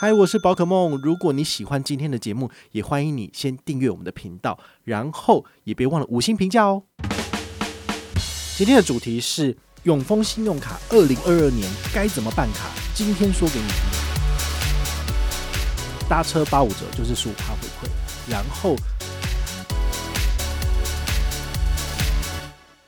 嗨，我是宝可梦。如果你喜欢今天的节目，也欢迎你先订阅我们的频道，然后也别忘了五星评价哦。今天的主题是永丰信用卡二零二二年该怎么办卡？今天说给你听。搭车八五折就是十五趴回馈，然后，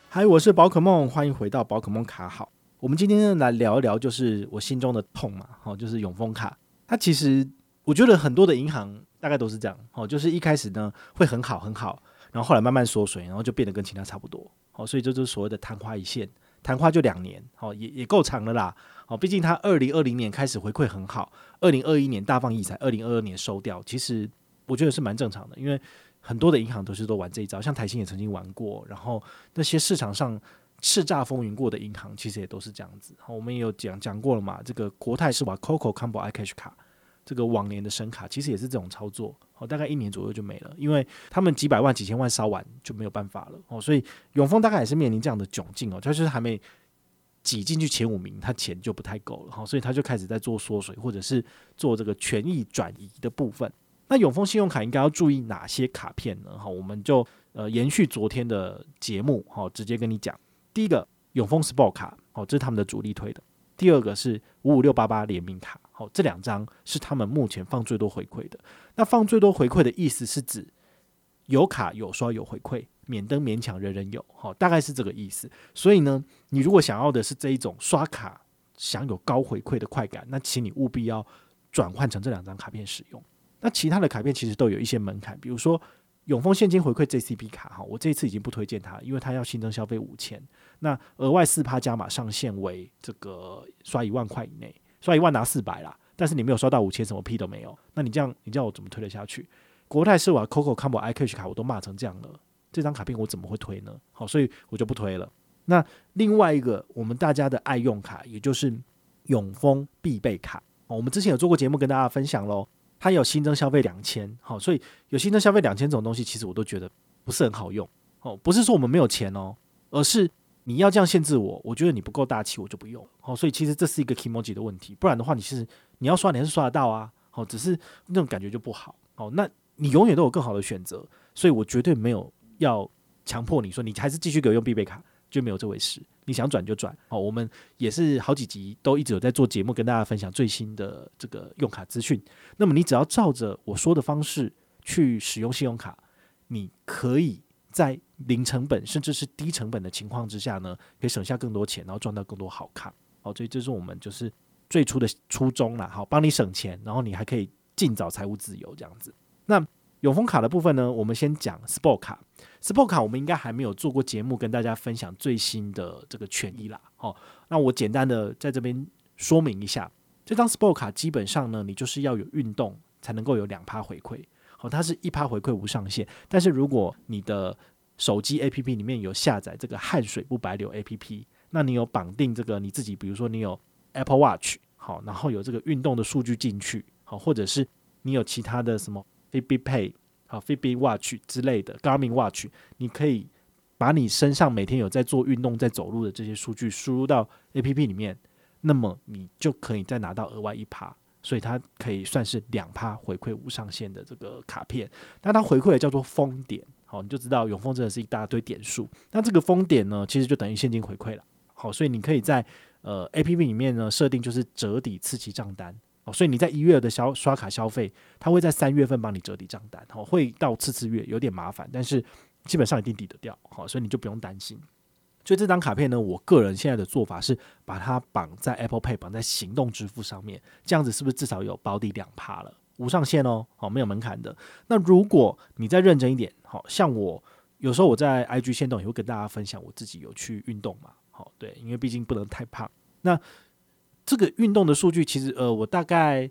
嗨，我是宝可梦，欢迎回到宝可梦卡好。我们今天来聊一聊，就是我心中的痛嘛，好，就是永丰卡。它其实，我觉得很多的银行大概都是这样，哦，就是一开始呢会很好很好，然后后来慢慢缩水，然后就变得跟其他差不多，哦，所以这就是所谓的昙花一现，昙花就两年，哦，也也够长了啦，哦，毕竟它二零二零年开始回馈很好，二零二一年大放异彩，二零二二年收掉，其实我觉得是蛮正常的，因为很多的银行都是都玩这一招，像台新也曾经玩过，然后那些市场上叱咤风云过的银行，其实也都是这样子。我们也有讲讲过了嘛。这个国泰是把 COCO Combo IC 卡，这个往年的神卡，其实也是这种操作。好，大概一年左右就没了，因为他们几百万、几千万烧完就没有办法了。哦，所以永丰大概也是面临这样的窘境哦，他就是还没挤进去前五名，他钱就不太够了。好，所以他就开始在做缩水，或者是做这个权益转移的部分。那永丰信用卡应该要注意哪些卡片呢？好，我们就呃延续昨天的节目，好，直接跟你讲。第一个永丰 Sport 卡，哦，这是他们的主力推的。第二个是五五六八八联名卡，好，这两张是他们目前放最多回馈的。那放最多回馈的意思是指有卡有刷有回馈，免登免抢人人有，好，大概是这个意思。所以呢，你如果想要的是这一种刷卡享有高回馈的快感，那请你务必要转换成这两张卡片使用。那其他的卡片其实都有一些门槛，比如说。永丰现金回馈 JCB 卡哈，我这一次已经不推荐它，因为它要新增消费五千，那额外四趴加码上限为这个刷一万块以内，刷一万拿四百啦，但是你没有刷到五千，什么屁都没有。那你这样，你叫我怎么推得下去？国泰世华 COCO Combo iCash 卡我都骂成这样了，这张卡片我怎么会推呢？好，所以我就不推了。那另外一个我们大家的爱用卡，也就是永丰必备卡，我们之前有做过节目跟大家分享喽。它有新增消费两千，好，所以有新增消费两千这种东西，其实我都觉得不是很好用哦。不是说我们没有钱哦，而是你要这样限制我，我觉得你不够大气，我就不用。好，所以其实这是一个 kimoji 的问题，不然的话，你是你要刷，你还是刷得到啊。好，只是那种感觉就不好。好，那你永远都有更好的选择，所以我绝对没有要强迫你说你还是继续给我用必备卡。就没有这回事，你想转就转好。我们也是好几集都一直有在做节目，跟大家分享最新的这个用卡资讯。那么你只要照着我说的方式去使用信用卡，你可以在零成本甚至是低成本的情况之下呢，可以省下更多钱，然后赚到更多好卡。好，所以这是我们就是最初的初衷啦。好，帮你省钱，然后你还可以尽早财务自由这样子。那永丰卡的部分呢，我们先讲 Sport 卡。Sport 卡我们应该还没有做过节目跟大家分享最新的这个权益啦。好，那我简单的在这边说明一下，这张 Sport 卡基本上呢，你就是要有运动才能够有两趴回馈。好，它是一趴回馈无上限，但是如果你的手机 APP 里面有下载这个汗水不白流 APP，那你有绑定这个你自己，比如说你有 Apple Watch，好，然后有这个运动的数据进去，好，或者是你有其他的什么。bb Pay 好，Fitbit Watch 之类的，Garmin Watch，你可以把你身上每天有在做运动、在走路的这些数据输入到 APP 里面，那么你就可以再拿到额外一趴，所以它可以算是两趴回馈无上限的这个卡片。那它回馈的叫做封点，好，你就知道永丰真的是一大堆点数。那这个封点呢，其实就等于现金回馈了。好，所以你可以在呃 APP 里面呢设定就是折抵次期账单。所以你在一月的消刷卡消费，他会在三月份帮你折抵账单，哦，会到次次月有点麻烦，但是基本上一定抵得掉，好，所以你就不用担心。所以这张卡片呢，我个人现在的做法是把它绑在 Apple Pay，绑在行动支付上面，这样子是不是至少有保底两趴了？无上限哦，好，没有门槛的。那如果你再认真一点，好，像我有时候我在 IG 线动也会跟大家分享我自己有去运动嘛，好，对，因为毕竟不能太胖。那这个运动的数据其实，呃，我大概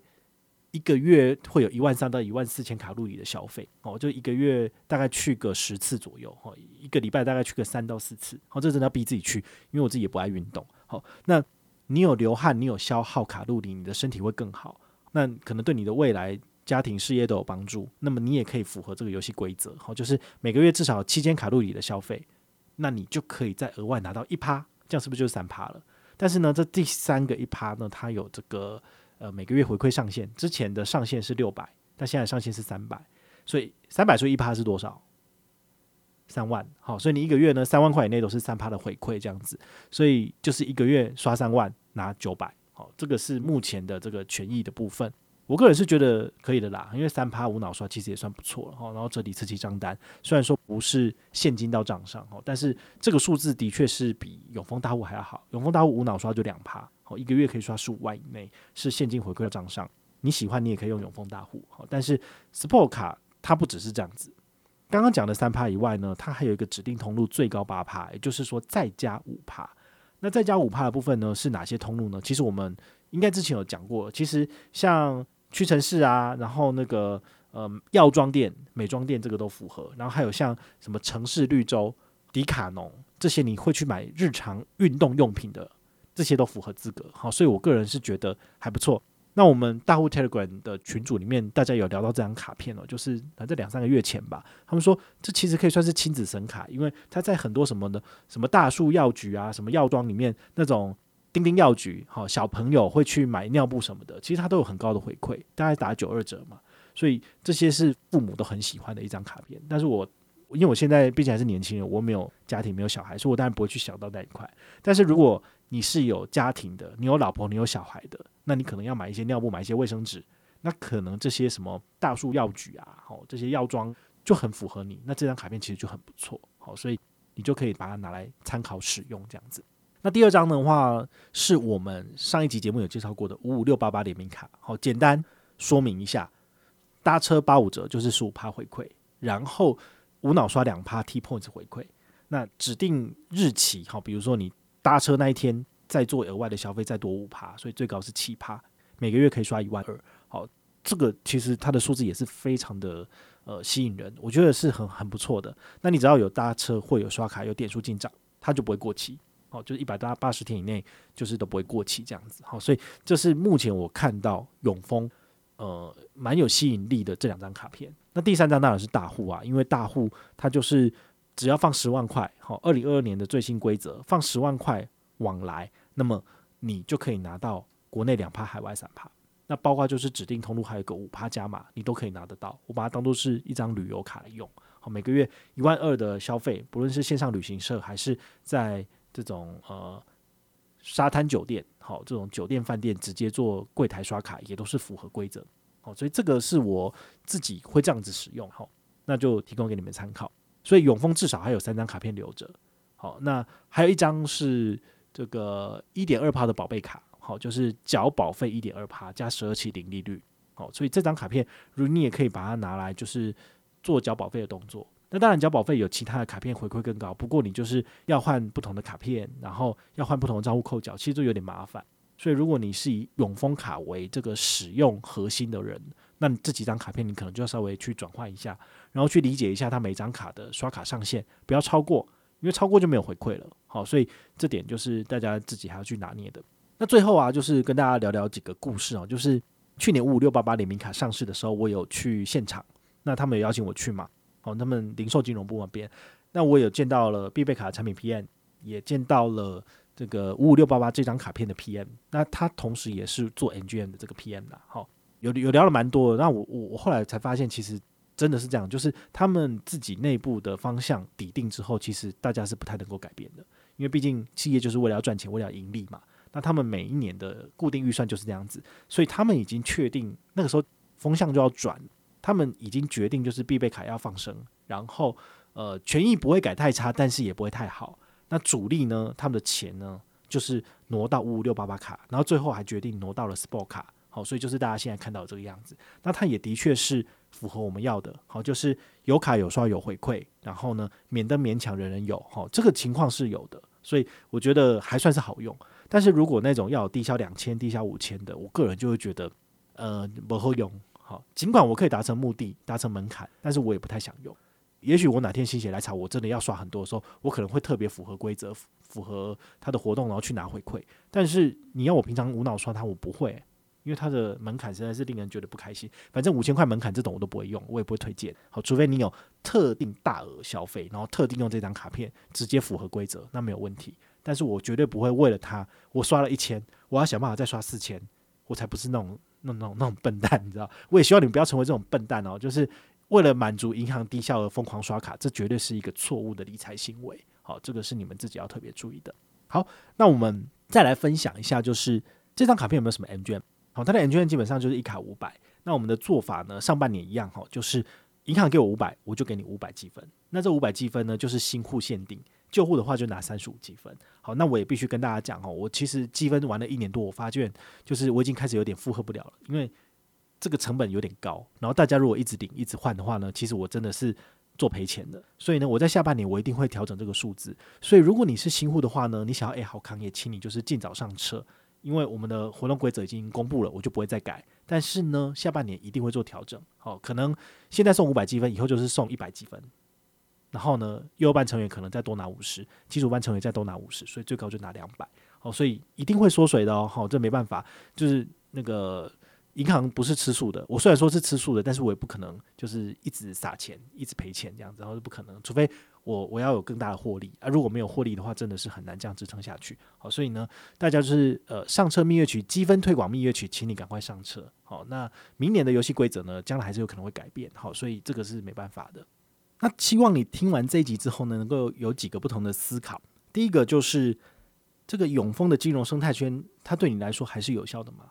一个月会有一万三到一万四千卡路里的消费哦，就一个月大概去个十次左右，哦，一个礼拜大概去个三到四次，哦，这真的要逼自己去，因为我自己也不爱运动，好，那你有流汗，你有消耗卡路里，你的身体会更好，那可能对你的未来家庭事业都有帮助，那么你也可以符合这个游戏规则，好，就是每个月至少七千卡路里的消费，那你就可以再额外拿到一趴，这样是不是就是三趴了？但是呢，这第三个一趴呢，它有这个呃每个月回馈上限，之前的上限是六百，但现在上限是三百，所以三百除以一趴是多少？三万。好，所以你一个月呢三万块以内都是三趴的回馈这样子，所以就是一个月刷三万拿九百。好，这个是目前的这个权益的部分。我个人是觉得可以的啦，因为三趴无脑刷其实也算不错了哈。然后折抵刺激账单，虽然说不是现金到账上哈，但是这个数字的确是比永丰大户还要好。永丰大户无脑刷就两趴，好，一个月可以刷十五万以内，是现金回馈到账上。你喜欢你也可以用永丰大户，好，但是 Sport 卡它不只是这样子。刚刚讲的三趴以外呢，它还有一个指定通路最高八趴，也就是说再加五趴。那再加五趴的部分呢，是哪些通路呢？其实我们应该之前有讲过，其实像屈臣氏啊，然后那个呃药妆店、美妆店这个都符合，然后还有像什么城市绿洲、迪卡侬这些，你会去买日常运动用品的，这些都符合资格。好，所以我个人是觉得还不错。那我们大户 Telegram 的群组里面，大家有聊到这张卡片哦，就是反正两三个月前吧，他们说这其实可以算是亲子神卡，因为它在很多什么的什么大树药局啊、什么药妆里面那种。丁丁药局，好，小朋友会去买尿布什么的，其实它都有很高的回馈，大概打九二折嘛，所以这些是父母都很喜欢的一张卡片。但是我因为我现在毕竟还是年轻人，我没有家庭，没有小孩，所以我当然不会去想到那一块。但是如果你是有家庭的，你有老婆，你有小孩的，那你可能要买一些尿布，买一些卫生纸，那可能这些什么大树药局啊，好，这些药妆就很符合你，那这张卡片其实就很不错，好，所以你就可以把它拿来参考使用，这样子。那第二张的话，是我们上一集节目有介绍过的五五六八八联名卡。好，简单说明一下，搭车八五折就是十五趴回馈，然后无脑刷两趴 T points 回馈。那指定日期，好，比如说你搭车那一天再做额外的消费，再多五趴，所以最高是七趴，每个月可以刷一万二。好，这个其实它的数字也是非常的呃吸引人，我觉得是很很不错的。那你只要有搭车或有刷卡有点数进账，它就不会过期。好，就是一百八八十天以内，就是都不会过期这样子。好，所以这是目前我看到永丰呃蛮有吸引力的这两张卡片。那第三张当然是大户啊，因为大户它就是只要放十万块，好，二零二二年的最新规则，放十万块往来，那么你就可以拿到国内两趴，海外三趴。那包括就是指定通路还有个五趴加码，你都可以拿得到。我把它当做是一张旅游卡来用。好，每个月一万二的消费，不论是线上旅行社还是在这种呃沙滩酒店，好，这种酒店饭店直接做柜台刷卡也都是符合规则，好，所以这个是我自己会这样子使用，好，那就提供给你们参考。所以永丰至少还有三张卡片留着，好，那还有一张是这个一点二趴的宝贝卡，好，就是缴保费一点二趴加十二期零利率，好，所以这张卡片如你也可以把它拿来就是做缴保费的动作。那当然，交保费有其他的卡片回馈更高，不过你就是要换不同的卡片，然后要换不同的账户扣缴，其实都有点麻烦。所以，如果你是以永丰卡为这个使用核心的人，那你这几张卡片你可能就要稍微去转换一下，然后去理解一下它每张卡的刷卡上限，不要超过，因为超过就没有回馈了。好，所以这点就是大家自己还要去拿捏的。那最后啊，就是跟大家聊聊几个故事啊，就是去年五五六八八联名卡上市的时候，我有去现场，那他们有邀请我去嘛？好，他们零售金融部那边，那我有见到了必备卡的产品 PM，也见到了这个五五六八八这张卡片的 PM，那他同时也是做 NGM 的这个 PM 的。好，有有聊了蛮多的，那我我我后来才发现，其实真的是这样，就是他们自己内部的方向底定之后，其实大家是不太能够改变的，因为毕竟企业就是为了要赚钱，为了要盈利嘛。那他们每一年的固定预算就是这样子，所以他们已经确定那个时候风向就要转。他们已经决定，就是必备卡要放生，然后呃，权益不会改太差，但是也不会太好。那主力呢，他们的钱呢，就是挪到五五六八八卡，然后最后还决定挪到了 Sport 卡。好，所以就是大家现在看到这个样子。那它也的确是符合我们要的。好，就是有卡有刷有回馈，然后呢，免得勉强人人有。好，这个情况是有的，所以我觉得还算是好用。但是如果那种要有低消两千、低消五千的，我个人就会觉得呃不好用。好，尽管我可以达成目的、达成门槛，但是我也不太想用。也许我哪天心血来潮，我真的要刷很多的时候，我可能会特别符合规则、符合它的活动，然后去拿回馈。但是你要我平常无脑刷它，我不会，因为它的门槛实在是令人觉得不开心。反正五千块门槛这种我都不会用，我也不会推荐。好，除非你有特定大额消费，然后特定用这张卡片直接符合规则，那没有问题。但是我绝对不会为了它，我刷了一千，我要想办法再刷四千。我才不是那种那种那种笨蛋，你知道？我也希望你们不要成为这种笨蛋哦，就是为了满足银行低效而疯狂刷卡，这绝对是一个错误的理财行为。好，这个是你们自己要特别注意的。好，那我们再来分享一下，就是这张卡片有没有什么 MGM？好，它的 MGM 基本上就是一卡五百。那我们的做法呢，上半年一样哈，就是银行给我五百，我就给你五百积分。那这五百积分呢，就是新户限定。旧户的话就拿三十五积分，好，那我也必须跟大家讲哦，我其实积分玩了一年多，我发现就是我已经开始有点负荷不了了，因为这个成本有点高。然后大家如果一直领一直换的话呢，其实我真的是做赔钱的。所以呢，我在下半年我一定会调整这个数字。所以如果你是新户的话呢，你想要诶好康也请你就是尽早上车，因为我们的活动规则已经公布了，我就不会再改。但是呢，下半年一定会做调整。好，可能现在送五百积分，以后就是送一百积分。然后呢，幼儿班成员可能再多拿五十，基础班成员再多拿五十，所以最高就拿两百。好，所以一定会缩水的哦。好，这没办法，就是那个银行不是吃素的。我虽然说是吃素的，但是我也不可能就是一直撒钱，一直赔钱这样子，然后是不可能。除非我我要有更大的获利啊，如果没有获利的话，真的是很难这样支撑下去。好，所以呢，大家就是呃上车蜜月曲积分推广蜜月曲，请你赶快上车。好，那明年的游戏规则呢，将来还是有可能会改变。好，所以这个是没办法的。那希望你听完这一集之后呢，能够有几个不同的思考。第一个就是这个永丰的金融生态圈，它对你来说还是有效的吗？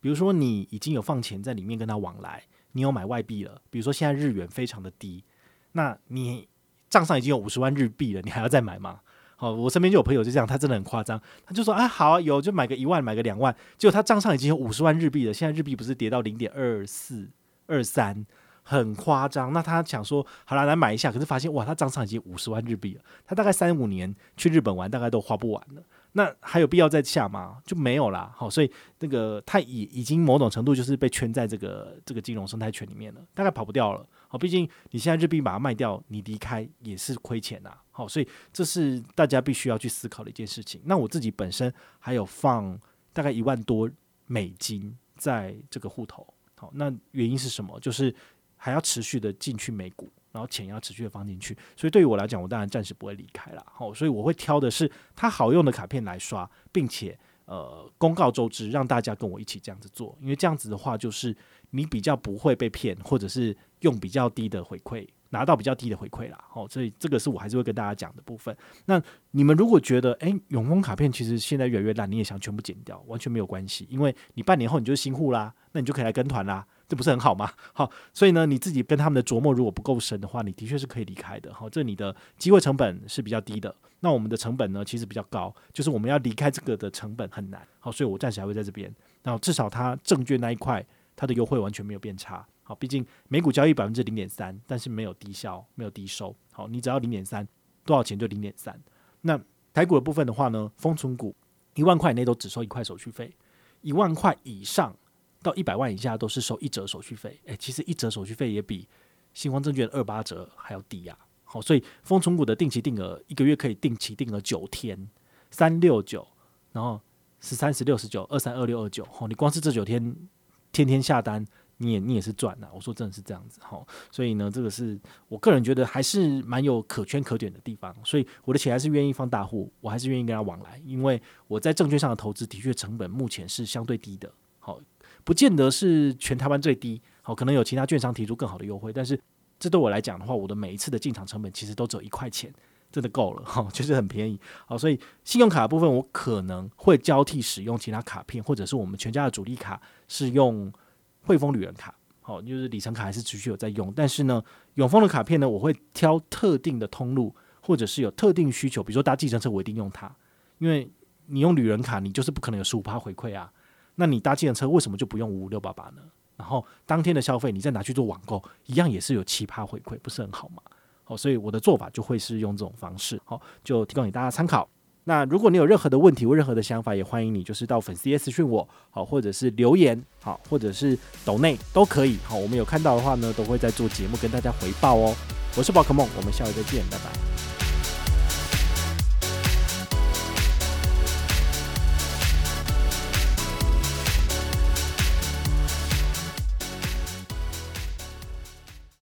比如说你已经有放钱在里面跟他往来，你有买外币了。比如说现在日元非常的低，那你账上已经有五十万日币了，你还要再买吗？好，我身边就有朋友就这样，他真的很夸张，他就说啊，好，有就买个一万，买个两万，结果他账上已经有五十万日币了，现在日币不是跌到零点二四二三。很夸张，那他想说好了来买一下，可是发现哇，他账上已经五十万日币了，他大概三五年去日本玩大概都花不完了，那还有必要再下吗？就没有啦。好，所以那个他已已经某种程度就是被圈在这个这个金融生态圈里面了，大概跑不掉了。好，毕竟你现在日币把它卖掉，你离开也是亏钱呐。好，所以这是大家必须要去思考的一件事情。那我自己本身还有放大概一万多美金在这个户头，好，那原因是什么？就是。还要持续的进去美股，然后钱要持续的放进去，所以对于我来讲，我当然暂时不会离开了。好，所以我会挑的是它好用的卡片来刷，并且呃公告周知，让大家跟我一起这样子做，因为这样子的话，就是你比较不会被骗，或者是用比较低的回馈拿到比较低的回馈啦。好，所以这个是我还是会跟大家讲的部分。那你们如果觉得诶，永丰卡片其实现在越来越烂，你也想全部剪掉，完全没有关系，因为你半年后你就是新户啦，那你就可以来跟团啦。这不是很好吗？好，所以呢，你自己跟他们的琢磨如果不够深的话，你的确是可以离开的。好，这你的机会成本是比较低的。那我们的成本呢，其实比较高，就是我们要离开这个的成本很难。好，所以我暂时还会在这边。然后至少它证券那一块，它的优惠完全没有变差。好，毕竟美股交易百分之零点三，但是没有低消，没有低收。好，你只要零点三，多少钱就零点三。那台股的部分的话呢，封存股一万块以内都只收一块手续费，一万块以上。到一百万以下都是收一折手续费，诶、其实一折手续费也比新华证券二八折还要低呀、啊。好，所以丰存股的定期定额一个月可以定期定额九天，三六九，然后十三十六十九，二三二六二九。好，你光是这九天天天下单，你也你也是赚的。我说真的是这样子。好，所以呢，这个是我个人觉得还是蛮有可圈可点的地方。所以我的钱还是愿意放大户，我还是愿意跟他往来，因为我在证券上的投资的确成本目前是相对低的。不见得是全台湾最低，好，可能有其他券商提出更好的优惠，但是这对我来讲的话，我的每一次的进场成本其实都只有一块钱，真的够了，哈，就是很便宜，好，所以信用卡部分我可能会交替使用其他卡片，或者是我们全家的主力卡是用汇丰旅人卡，好，就是里程卡还是持续有在用，但是呢，永丰的卡片呢，我会挑特定的通路，或者是有特定需求，比如说搭计程车，我一定用它，因为你用旅人卡，你就是不可能有十五趴回馈啊。那你搭计程车为什么就不用五五六八八呢？然后当天的消费你再拿去做网购，一样也是有奇葩回馈，不是很好吗？好，所以我的做法就会是用这种方式，好，就提供给大家参考。那如果你有任何的问题或任何的想法，也欢迎你就是到粉丝页私讯我，好，或者是留言，好，或者是抖内都可以，好，我们有看到的话呢，都会在做节目跟大家回报哦。我是宝可梦，我们下回再见，拜拜。